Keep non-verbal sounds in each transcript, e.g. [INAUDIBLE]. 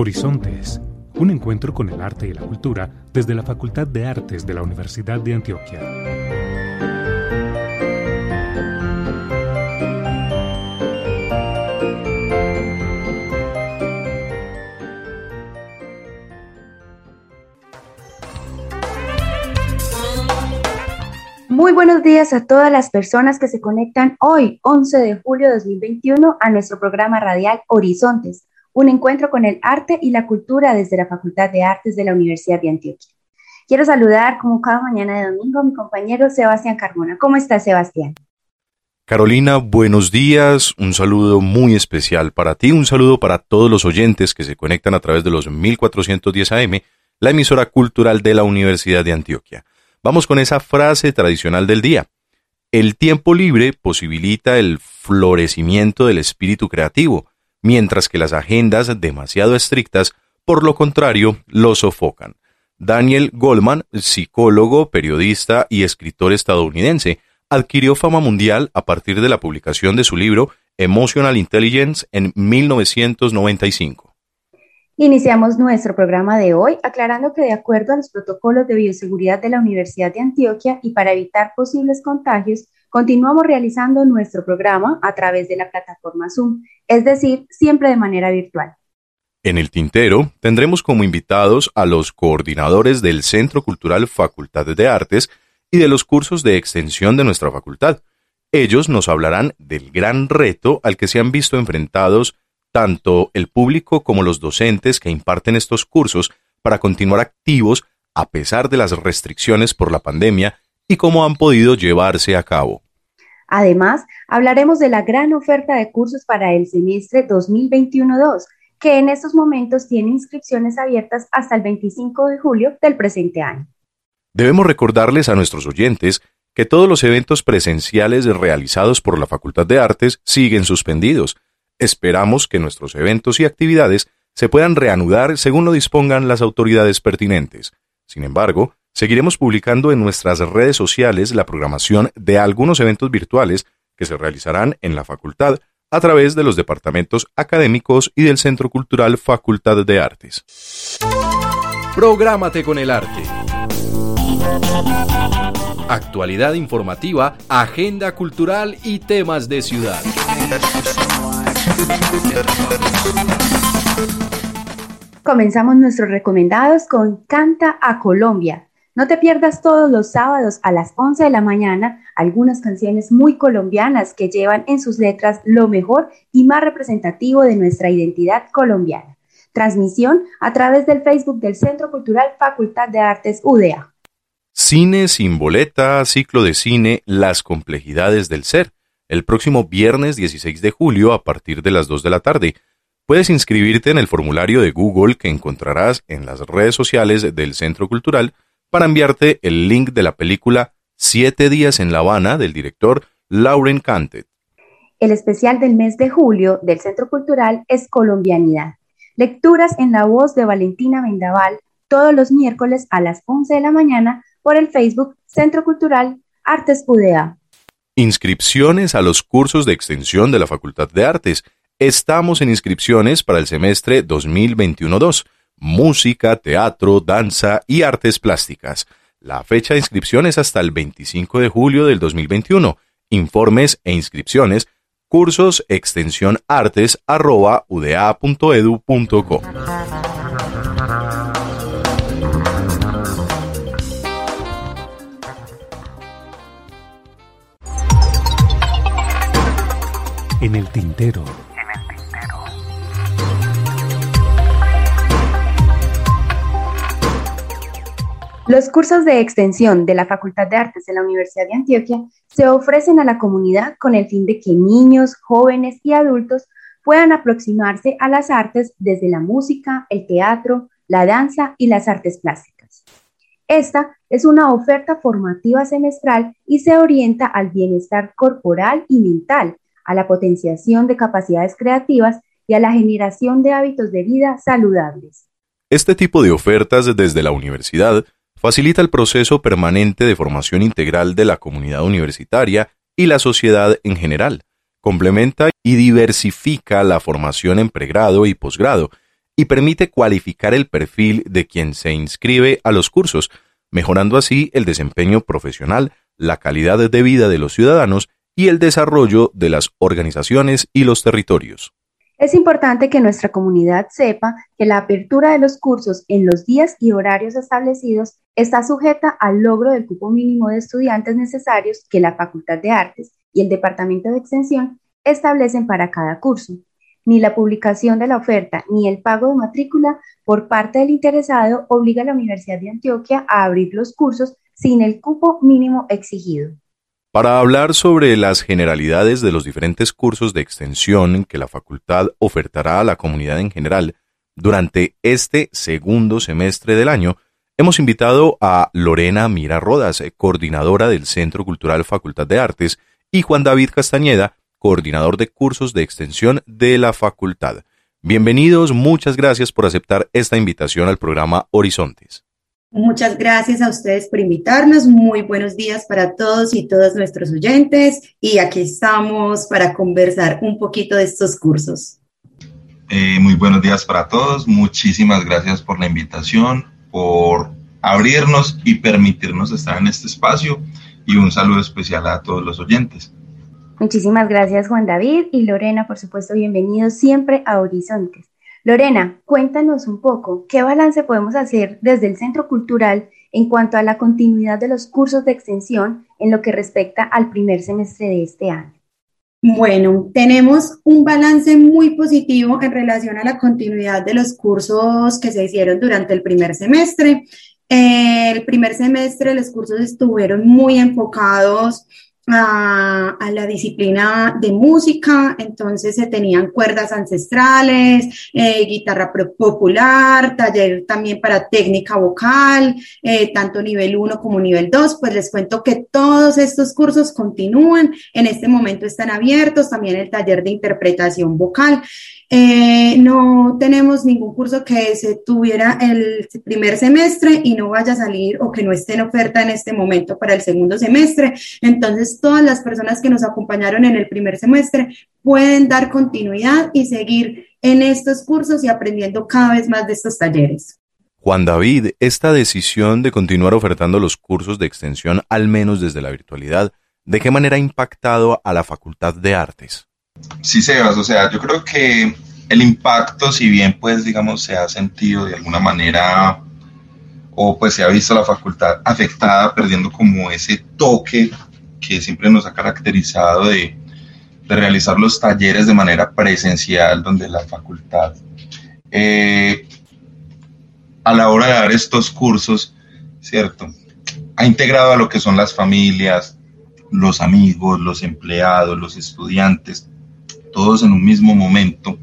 Horizontes, un encuentro con el arte y la cultura desde la Facultad de Artes de la Universidad de Antioquia. Muy buenos días a todas las personas que se conectan hoy, 11 de julio de 2021, a nuestro programa radial Horizontes, un encuentro con el arte y la cultura desde la Facultad de Artes de la Universidad de Antioquia. Quiero saludar, como cada mañana de domingo, a mi compañero Sebastián Carmona. ¿Cómo estás, Sebastián? Carolina, buenos días. Un saludo muy especial para ti, un saludo para todos los oyentes que se conectan a través de los 1410 AM, la emisora cultural de la Universidad de Antioquia. Vamos con esa frase tradicional del día. El tiempo libre posibilita el florecimiento del espíritu creativo, mientras que las agendas demasiado estrictas, por lo contrario, lo sofocan. Daniel Goldman, psicólogo, periodista y escritor estadounidense, adquirió fama mundial a partir de la publicación de su libro Emotional Intelligence en 1995. Iniciamos nuestro programa de hoy aclarando que de acuerdo a los protocolos de bioseguridad de la Universidad de Antioquia y para evitar posibles contagios, continuamos realizando nuestro programa a través de la plataforma Zoom, es decir, siempre de manera virtual. En el tintero tendremos como invitados a los coordinadores del Centro Cultural Facultad de Artes y de los cursos de extensión de nuestra facultad. Ellos nos hablarán del gran reto al que se han visto enfrentados tanto el público como los docentes que imparten estos cursos para continuar activos a pesar de las restricciones por la pandemia y cómo han podido llevarse a cabo. Además, hablaremos de la gran oferta de cursos para el semestre 2021-2, que en estos momentos tiene inscripciones abiertas hasta el 25 de julio del presente año. Debemos recordarles a nuestros oyentes que todos los eventos presenciales realizados por la Facultad de Artes siguen suspendidos, Esperamos que nuestros eventos y actividades se puedan reanudar según lo dispongan las autoridades pertinentes. Sin embargo, seguiremos publicando en nuestras redes sociales la programación de algunos eventos virtuales que se realizarán en la facultad a través de los departamentos académicos y del Centro Cultural Facultad de Artes. Prográmate con el arte. Actualidad informativa, agenda cultural y temas de ciudad. Comenzamos nuestros recomendados con Canta a Colombia. No te pierdas todos los sábados a las 11 de la mañana algunas canciones muy colombianas que llevan en sus letras lo mejor y más representativo de nuestra identidad colombiana. Transmisión a través del Facebook del Centro Cultural Facultad de Artes UDA. Cine sin boleta, ciclo de cine, las complejidades del ser el próximo viernes 16 de julio a partir de las 2 de la tarde. Puedes inscribirte en el formulario de Google que encontrarás en las redes sociales del Centro Cultural para enviarte el link de la película Siete días en La Habana del director Lauren Cantet. El especial del mes de julio del Centro Cultural es Colombianidad. Lecturas en la voz de Valentina Vendaval todos los miércoles a las 11 de la mañana por el Facebook Centro Cultural Artes UDA. Inscripciones a los cursos de extensión de la Facultad de Artes. Estamos en inscripciones para el semestre 2021-2. Música, teatro, danza y artes plásticas. La fecha de inscripción es hasta el 25 de julio del 2021. Informes e inscripciones cursos extensión artes En el tintero. Los cursos de extensión de la Facultad de Artes de la Universidad de Antioquia se ofrecen a la comunidad con el fin de que niños, jóvenes y adultos puedan aproximarse a las artes desde la música, el teatro, la danza y las artes plásticas. Esta es una oferta formativa semestral y se orienta al bienestar corporal y mental a la potenciación de capacidades creativas y a la generación de hábitos de vida saludables. Este tipo de ofertas desde la universidad facilita el proceso permanente de formación integral de la comunidad universitaria y la sociedad en general, complementa y diversifica la formación en pregrado y posgrado, y permite cualificar el perfil de quien se inscribe a los cursos, mejorando así el desempeño profesional, la calidad de vida de los ciudadanos y el desarrollo de las organizaciones y los territorios. Es importante que nuestra comunidad sepa que la apertura de los cursos en los días y horarios establecidos está sujeta al logro del cupo mínimo de estudiantes necesarios que la Facultad de Artes y el Departamento de Extensión establecen para cada curso. Ni la publicación de la oferta ni el pago de matrícula por parte del interesado obliga a la Universidad de Antioquia a abrir los cursos sin el cupo mínimo exigido. Para hablar sobre las generalidades de los diferentes cursos de extensión que la facultad ofertará a la comunidad en general durante este segundo semestre del año, hemos invitado a Lorena Mira Rodas, coordinadora del Centro Cultural Facultad de Artes, y Juan David Castañeda, coordinador de cursos de extensión de la facultad. Bienvenidos, muchas gracias por aceptar esta invitación al programa Horizontes. Muchas gracias a ustedes por invitarnos. Muy buenos días para todos y todas nuestros oyentes. Y aquí estamos para conversar un poquito de estos cursos. Eh, muy buenos días para todos. Muchísimas gracias por la invitación, por abrirnos y permitirnos estar en este espacio. Y un saludo especial a todos los oyentes. Muchísimas gracias Juan David y Lorena, por supuesto, bienvenidos siempre a Horizontes. Lorena, cuéntanos un poco, ¿qué balance podemos hacer desde el Centro Cultural en cuanto a la continuidad de los cursos de extensión en lo que respecta al primer semestre de este año? Bueno, tenemos un balance muy positivo en relación a la continuidad de los cursos que se hicieron durante el primer semestre. El primer semestre los cursos estuvieron muy enfocados a, la disciplina de música, entonces se tenían cuerdas ancestrales, eh, guitarra popular, taller también para técnica vocal, eh, tanto nivel 1 como nivel 2, pues les cuento que todos estos cursos continúan, en este momento están abiertos, también el taller de interpretación vocal. Eh, no tenemos ningún curso que se tuviera el primer semestre y no vaya a salir o que no esté en oferta en este momento para el segundo semestre. Entonces, todas las personas que nos acompañaron en el primer semestre pueden dar continuidad y seguir en estos cursos y aprendiendo cada vez más de estos talleres. Juan David, esta decisión de continuar ofertando los cursos de extensión, al menos desde la virtualidad, ¿de qué manera ha impactado a la Facultad de Artes? Sí, Sebas, o sea, yo creo que el impacto, si bien pues digamos se ha sentido de alguna manera o pues se ha visto la facultad afectada, perdiendo como ese toque que siempre nos ha caracterizado de, realizar los talleres de manera presencial, donde la facultad, eh, a la hora de dar estos cursos, ¿cierto? Ha integrado a lo que son las familias, los amigos, los empleados, los estudiantes, todos en un mismo momento.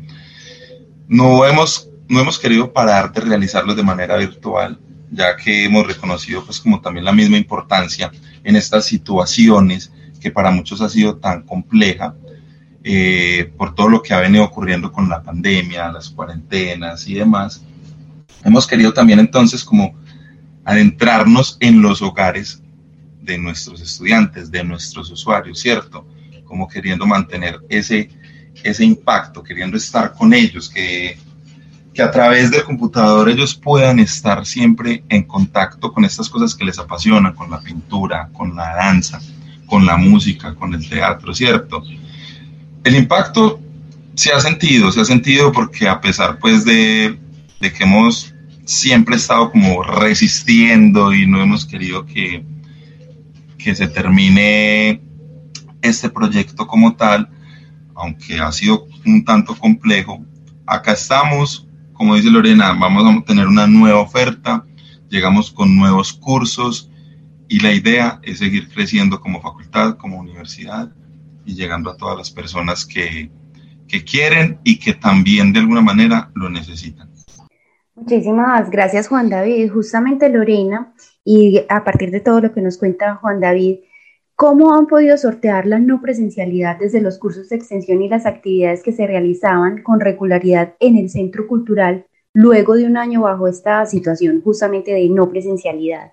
No hemos, no hemos querido parar de realizarlo de manera virtual, ya que hemos reconocido pues como también la misma importancia en estas situaciones que para muchos ha sido tan compleja eh, por todo lo que ha venido ocurriendo con la pandemia, las cuarentenas y demás. Hemos querido también entonces como adentrarnos en los hogares de nuestros estudiantes, de nuestros usuarios, ¿cierto? Como queriendo mantener ese ese impacto, queriendo estar con ellos, que, que a través del computador ellos puedan estar siempre en contacto con estas cosas que les apasionan, con la pintura, con la danza, con la música, con el teatro, ¿cierto? El impacto se ha sentido, se ha sentido porque a pesar pues de, de que hemos siempre estado como resistiendo y no hemos querido que, que se termine este proyecto como tal, aunque ha sido un tanto complejo. Acá estamos, como dice Lorena, vamos a tener una nueva oferta, llegamos con nuevos cursos y la idea es seguir creciendo como facultad, como universidad y llegando a todas las personas que, que quieren y que también de alguna manera lo necesitan. Muchísimas gracias Juan David. Justamente Lorena, y a partir de todo lo que nos cuenta Juan David, ¿Cómo han podido sortear la no presencialidad desde los cursos de extensión y las actividades que se realizaban con regularidad en el centro cultural luego de un año bajo esta situación justamente de no presencialidad?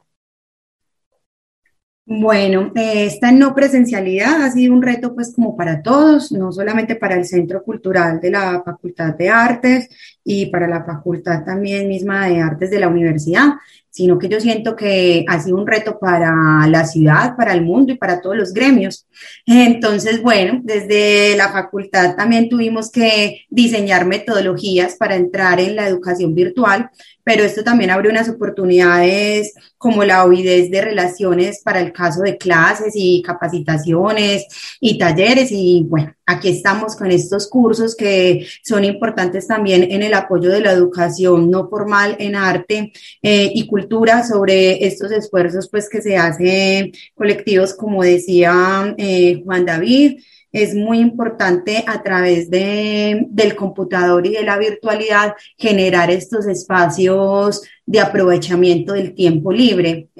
Bueno, eh, esta no presencialidad ha sido un reto pues como para todos, no solamente para el Centro Cultural de la Facultad de Artes y para la Facultad también misma de Artes de la Universidad, sino que yo siento que ha sido un reto para la ciudad, para el mundo y para todos los gremios. Entonces, bueno, desde la facultad también tuvimos que diseñar metodologías para entrar en la educación virtual, pero esto también abre unas oportunidades como la ovidez de relaciones para el caso de clases y capacitaciones y talleres y bueno, aquí estamos con estos cursos que son importantes también en el apoyo de la educación no formal en arte eh, y cultura sobre estos esfuerzos pues que se hacen colectivos como decía eh, Juan David es muy importante a través de, del computador y de la virtualidad generar estos espacios de aprovechamiento del tiempo libre.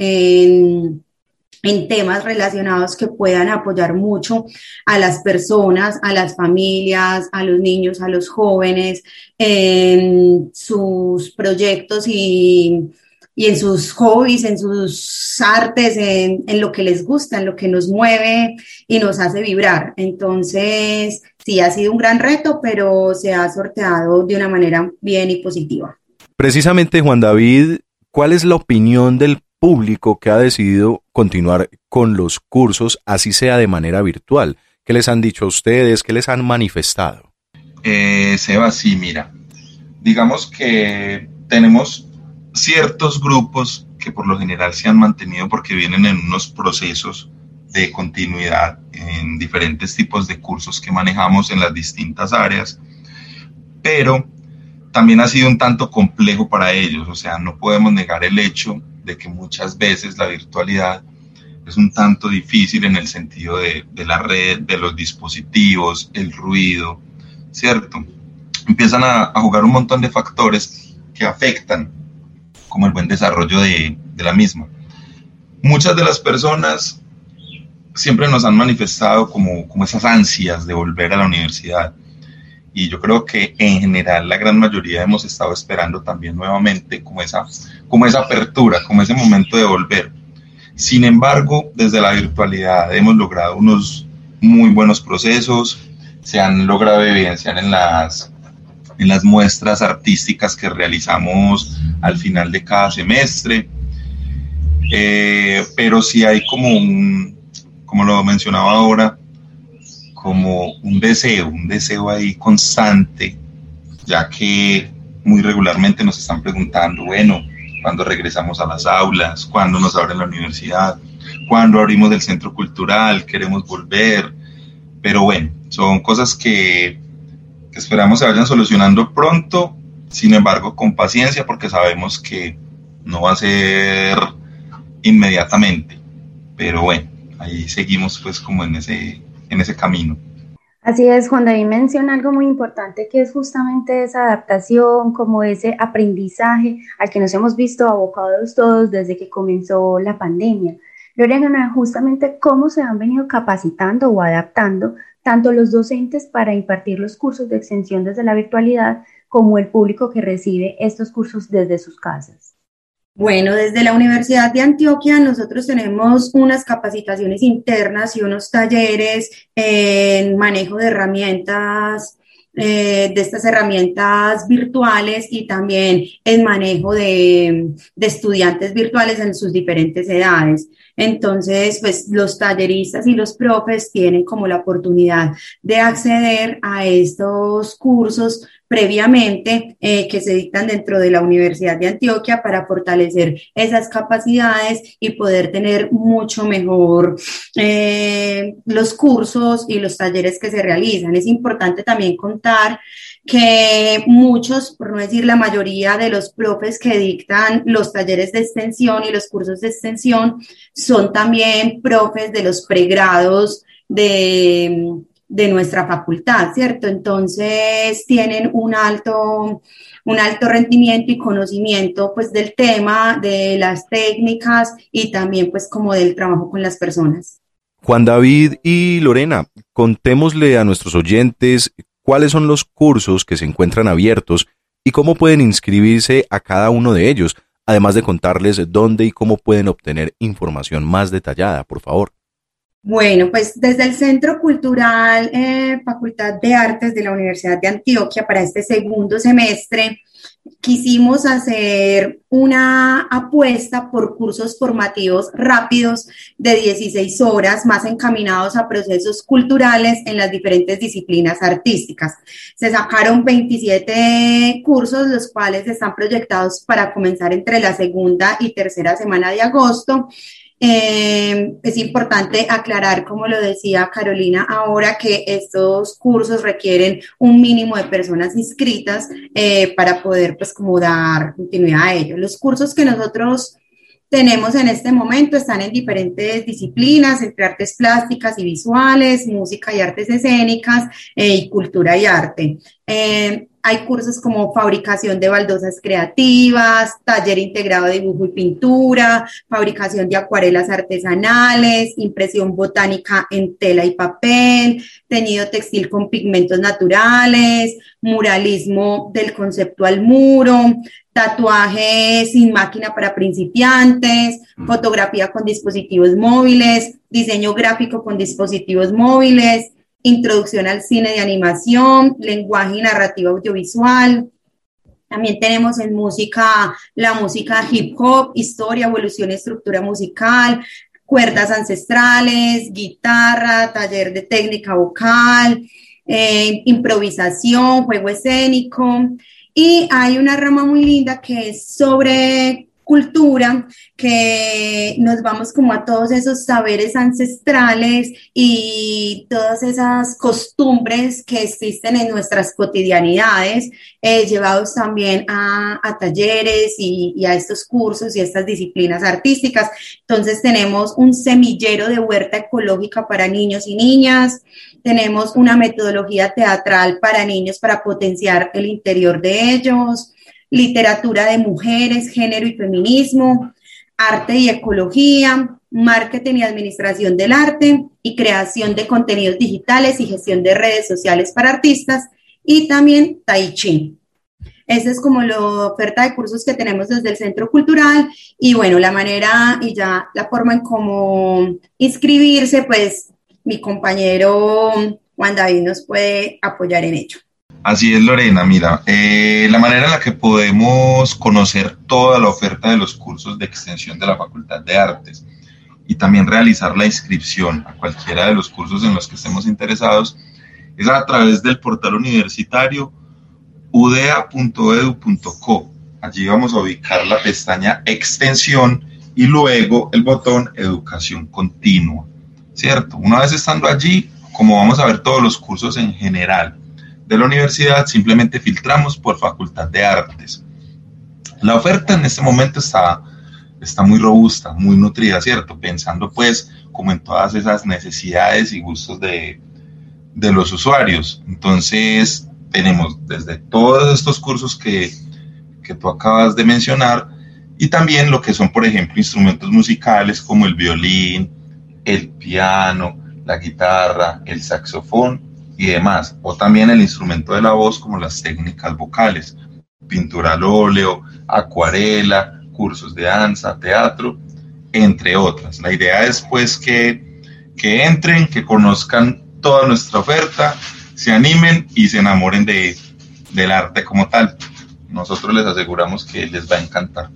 En temas relacionados que puedan apoyar mucho a las personas, a las familias, a los niños, a los jóvenes, en sus proyectos y, y en sus hobbies, en sus artes, en, en, lo que les gusta, en lo que nos mueve y nos hace vibrar. Entonces, sí, ha sido un gran reto, pero se ha sorteado de una manera bien y positiva. Precisamente, Juan David, ¿cuál es la opinión del público que ha decidido continuar con los cursos, así sea de manera virtual? ¿Qué les han dicho a ustedes? ¿Qué les han manifestado? Eh, Seba, sí, mira, digamos que tenemos ciertos grupos que por lo general se han mantenido porque vienen en unos procesos de continuidad en diferentes tipos de cursos que manejamos en las distintas áreas, pero también ha sido un tanto complejo para ellos, o sea, no podemos negar el hecho de que muchas veces la virtualidad es un tanto difícil en el sentido de, de la red, de los dispositivos, el ruido, ¿cierto? Empiezan a, jugar un montón de factores que afectan como el buen desarrollo de, de la misma. Muchas de las personas siempre nos han manifestado como, como esas ansias de volver a la universidad y yo creo que en general la gran mayoría hemos estado esperando también nuevamente como esa, como esa apertura, como ese momento de volver. Sin embargo, desde la virtualidad hemos logrado unos muy buenos procesos, se han logrado evidenciar en las, en las muestras artísticas que realizamos al final de cada semestre, eh, pero sí hay como un, como lo mencionaba ahora, como un deseo, un deseo ahí constante, ya que muy regularmente nos están preguntando, bueno, ¿cuándo regresamos a las aulas? ¿Cuándo nos abren la universidad? ¿Cuándo abrimos el centro cultural? ¿Queremos volver? Pero bueno, son cosas que, que esperamos se vayan solucionando pronto, sin embargo, con paciencia, porque sabemos que no va a ser inmediatamente. Pero bueno, ahí seguimos pues como en ese, en ese camino. Así es, Juan David menciona algo muy importante que es justamente esa adaptación, como ese aprendizaje al que nos hemos visto abocados todos desde que comenzó la pandemia. Lorena, justamente cómo se han venido capacitando o adaptando tanto los docentes para impartir los cursos de extensión desde la virtualidad como el público que recibe estos cursos desde sus casas. Bueno, desde la Universidad de Antioquia nosotros tenemos unas capacitaciones internas y unos talleres en manejo de herramientas, eh, de estas herramientas virtuales y también en manejo de, de estudiantes virtuales en sus diferentes edades. Entonces, pues los talleristas y los profes tienen como la oportunidad de acceder a estos cursos previamente eh, que se dictan dentro de la Universidad de Antioquia para fortalecer esas capacidades y poder tener mucho mejor eh, los cursos y los talleres que se realizan. Es importante también contar que muchos, por no decir la mayoría de los profes que dictan los talleres de extensión y los cursos de extensión son también profes de los pregrados de, de nuestra facultad, ¿cierto? Entonces tienen un alto, un alto rendimiento y conocimiento pues del tema, de las técnicas y también pues como del trabajo con las personas. Juan David y Lorena, contémosle a nuestros oyentes cuáles son los cursos que se encuentran abiertos y cómo pueden inscribirse a cada uno de ellos. además de contarles dónde y cómo pueden obtener información más detallada, por favor. Bueno, pues desde el Centro Cultural eh, Facultad de Artes de la Universidad de Antioquia para este segundo semestre, quisimos hacer una apuesta por cursos formativos rápidos de 16 horas, más encaminados a procesos culturales en las diferentes disciplinas artísticas. Se sacaron 27 cursos, los cuales están proyectados para comenzar entre la segunda y tercera semana de agosto eh, es importante aclarar, como lo decía Carolina ahora, que estos cursos requieren un mínimo de personas inscritas eh, para poder, pues, como dar continuidad a ellos. Los cursos que nosotros tenemos en este momento están en diferentes disciplinas, entre artes plásticas y visuales, música y artes escénicas eh, y cultura y arte. Hay cursos como fabricación de baldosas creativas, taller integrado de dibujo y pintura, fabricación de acuarelas artesanales, impresión botánica en tela y papel, teñido textil con pigmentos naturales, muralismo del concepto al muro, tatuaje sin máquina para principiantes, mm. fotografía con dispositivos móviles, diseño gráfico con dispositivos móviles, introducción al cine de animación, lenguaje y narrativa audiovisual. También tenemos en música la música hip hop, historia, evolución estructura musical, cuerdas ancestrales, guitarra, taller de técnica vocal, eh, improvisación, juego escénico. Y hay una rama muy linda que es sobre cultura, que nos vamos como a todos esos saberes ancestrales y todas esas costumbres que existen en nuestras cotidianidades, eh, llevados también a, talleres y, y, a estos cursos y estas disciplinas artísticas. Entonces tenemos un semillero de huerta ecológica para niños y niñas, tenemos una metodología teatral para niños para potenciar el interior de ellos, literatura de mujeres, género y feminismo, arte y ecología, marketing y administración del arte y creación de contenidos digitales y gestión de redes sociales para artistas y también Tai Chi. Esa es como la oferta de cursos que tenemos desde el Centro Cultural y bueno, la manera y ya la forma en cómo inscribirse, pues mi compañero Juan David nos puede apoyar en ello. Así es, Lorena. Mira, eh, la manera en la que podemos conocer toda la oferta de los cursos de extensión de la Facultad de Artes y también realizar la inscripción a cualquiera de los cursos en los que estemos interesados es a través del portal universitario udea.edu.co. Allí vamos a ubicar la pestaña extensión y luego el botón educación continua. ¿Cierto? Una vez estando allí, como vamos a ver todos los cursos en general, de la universidad, simplemente filtramos por Facultad de Artes. La oferta en este momento está, está muy robusta, muy nutrida, ¿cierto? Pensando pues como en todas esas necesidades y gustos de, de los usuarios. Entonces, tenemos desde todos estos cursos que, que tú acabas de mencionar y también lo que son, por ejemplo, instrumentos musicales como el violín, el piano, la guitarra, el saxofón y demás, o también el instrumento de la voz como las técnicas vocales, pintura al óleo, acuarela, cursos de danza, teatro, entre otras. La idea es pues que, que entren, que conozcan toda nuestra oferta, se animen y se enamoren de, del arte como tal. Nosotros les aseguramos que les va a encantar.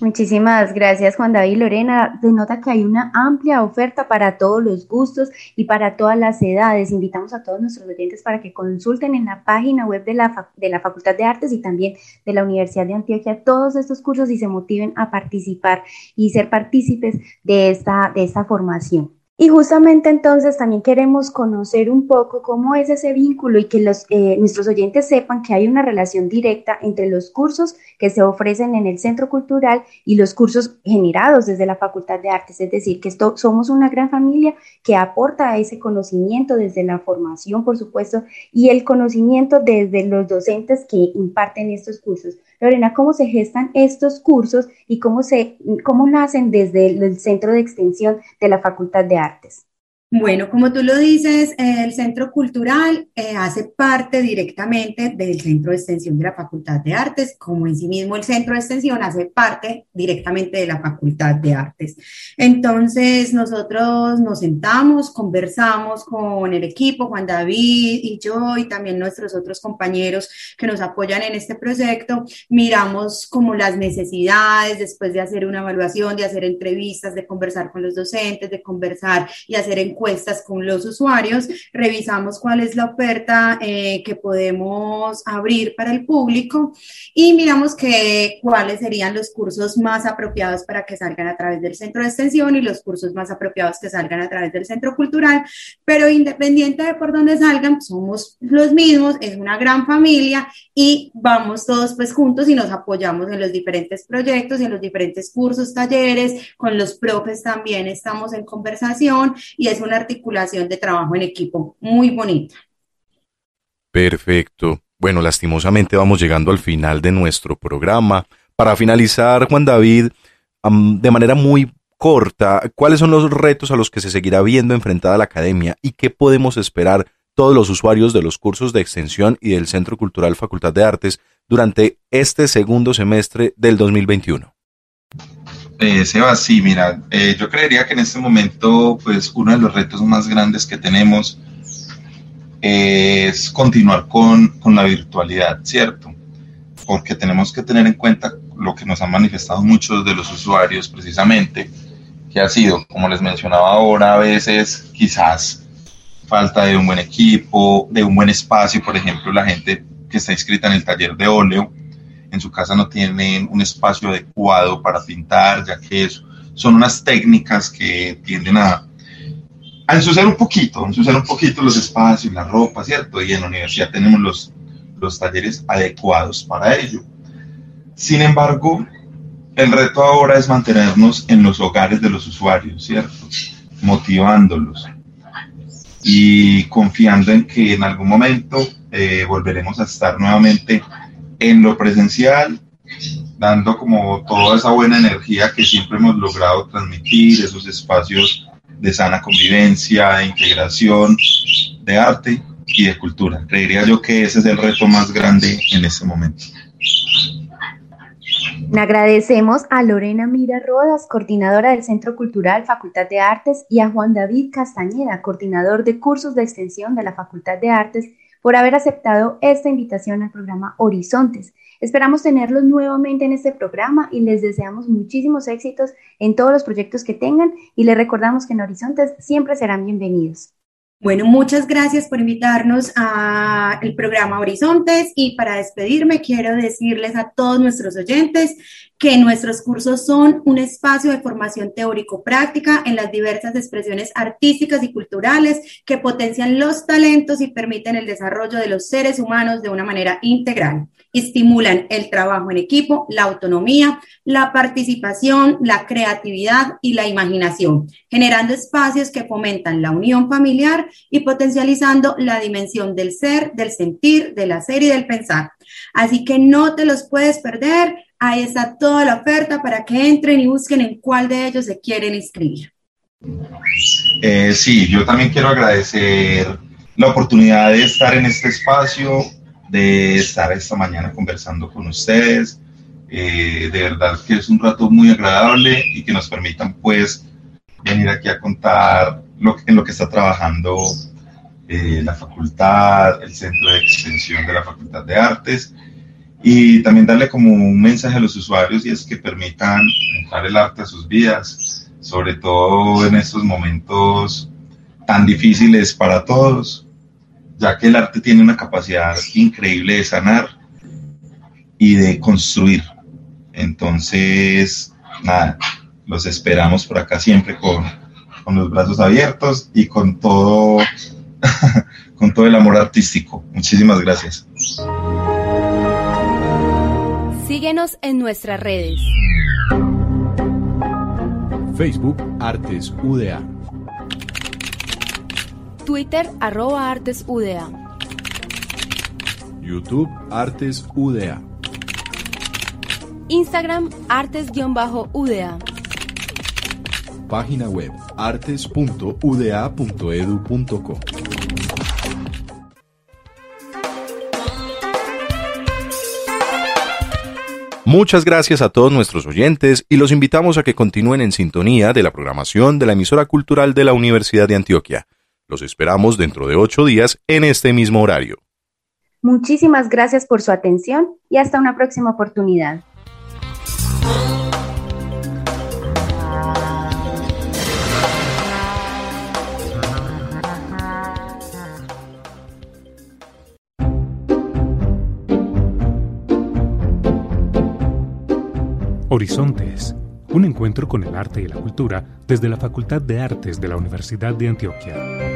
Muchísimas gracias Juan David y Lorena. Denota que hay una amplia oferta para todos los gustos y para todas las edades. Invitamos a todos nuestros oyentes para que consulten en la página web de la, de la Facultad de Artes y también de la Universidad de Antioquia todos estos cursos y se motiven a participar y ser partícipes de esta, de esta formación. Y justamente entonces también queremos conocer un poco cómo es ese vínculo y que los, eh, nuestros oyentes sepan que hay una relación directa entre los cursos que se ofrecen en el Centro Cultural y los cursos generados desde la Facultad de Artes. Es decir, que esto, somos una gran familia que aporta ese conocimiento desde la formación, por supuesto, y el conocimiento desde los docentes que imparten estos cursos. Lorena, ¿cómo se gestan estos cursos y cómo, se, cómo nacen desde el centro de extensión de la Facultad de Artes? Bueno, como tú lo dices, el Centro Cultural eh, hace parte directamente del Centro de Extensión de la Facultad de Artes, como en sí mismo el Centro de Extensión hace parte directamente de la Facultad de Artes. Entonces, nosotros nos sentamos, conversamos con el equipo, Juan David y yo, y también nuestros otros compañeros que nos apoyan en este proyecto, miramos como las necesidades después de hacer una evaluación, de hacer entrevistas, de conversar con los docentes, de conversar y hacer encuestas con los usuarios, revisamos cuál es la oferta eh, que podemos abrir para el público y miramos que, cuáles serían los cursos más apropiados para que salgan a través del centro de extensión y los cursos más apropiados que salgan a través del centro cultural, pero independiente de por dónde salgan, somos los mismos, es una gran familia y vamos todos pues juntos y nos apoyamos en los diferentes proyectos, en los diferentes cursos, talleres, con los profes también estamos en conversación y es una articulación de trabajo en equipo muy bonita. Perfecto. Bueno, lastimosamente vamos llegando al final de nuestro programa. Para finalizar, Juan David, de manera muy corta, ¿cuáles son los retos a los que se seguirá viendo enfrentada la academia y qué podemos esperar todos los usuarios de los cursos de extensión y del Centro Cultural Facultad de Artes durante este segundo semestre del 2021? Eh, Seba, sí, mira, eh, yo creería que en este momento, pues uno de los retos más grandes que tenemos es continuar con, con la virtualidad, ¿cierto? Porque tenemos que tener en cuenta lo que nos han manifestado muchos de los usuarios precisamente, que ha sido, como les mencionaba ahora, a veces quizás falta de un buen equipo, de un buen espacio, por ejemplo, la gente que está inscrita en el taller de óleo, en su casa no tienen un espacio adecuado para pintar, ya que son unas técnicas que tienden a, a ensuciar un poquito, ensuciar un poquito los espacios, la ropa, ¿cierto? Y en la universidad tenemos los, los talleres adecuados para ello. Sin embargo, el reto ahora es mantenernos en los hogares de los usuarios, ¿cierto? Motivándolos y confiando en que en algún momento eh, volveremos a estar nuevamente en lo presencial, dando como toda esa buena energía que siempre hemos logrado transmitir, esos espacios de sana convivencia, de integración, de arte y de cultura. Creería yo que ese es el reto más grande en este momento. Agradecemos a Lorena Mira Rodas, coordinadora del Centro Cultural Facultad de Artes, y a Juan David Castañeda, coordinador de cursos de extensión de la Facultad de Artes, por haber aceptado esta invitación al programa Horizontes. Esperamos tenerlos nuevamente en este programa y les deseamos muchísimos éxitos en todos los proyectos que tengan y les recordamos que en Horizontes siempre serán bienvenidos. Bueno, muchas gracias por invitarnos al programa Horizontes y para despedirme quiero decirles a todos nuestros oyentes que nuestros cursos son un espacio de formación teórico-práctica en las diversas expresiones artísticas y culturales que potencian los talentos y permiten el desarrollo de los seres humanos de una manera integral. Estimulan el trabajo en equipo, la autonomía, la participación, la creatividad y la imaginación, generando espacios que fomentan la unión familiar y potencializando la dimensión del ser, del sentir, del hacer y del pensar. Así que no te los puedes perder Ahí está toda la oferta para que entren y busquen en cuál de ellos se quieren inscribir. Eh, sí, yo también quiero agradecer la oportunidad de estar en este espacio, de estar esta mañana conversando con ustedes. Eh, de verdad que es un rato muy agradable y que nos permitan pues venir aquí a contar lo, en lo que está trabajando eh, la facultad, el centro de extensión de la Facultad de Artes y también darle como un mensaje a los usuarios y es que permitan entrar el arte a sus vidas, sobre todo en estos momentos tan difíciles para todos, ya que el arte tiene una capacidad increíble de sanar y de construir. Entonces, nada, los esperamos por acá siempre con, con los brazos abiertos y con todo, [LAUGHS] con todo el amor artístico. Muchísimas gracias. Síguenos en nuestras redes. Facebook Artes UDA. Twitter arroba Artes UDA. YouTube Artes UDA. Instagram Artes-UDA. página web artes.uda.edu.co. Muchas gracias a todos nuestros oyentes y los invitamos a que continúen en sintonía de la programación de la emisora cultural de la Universidad de Antioquia. Los esperamos dentro de ocho días en este mismo horario. Muchísimas gracias por su atención y hasta una próxima oportunidad. Horizontes, un encuentro con el arte y la cultura desde la Facultad de Artes de la Universidad de Antioquia.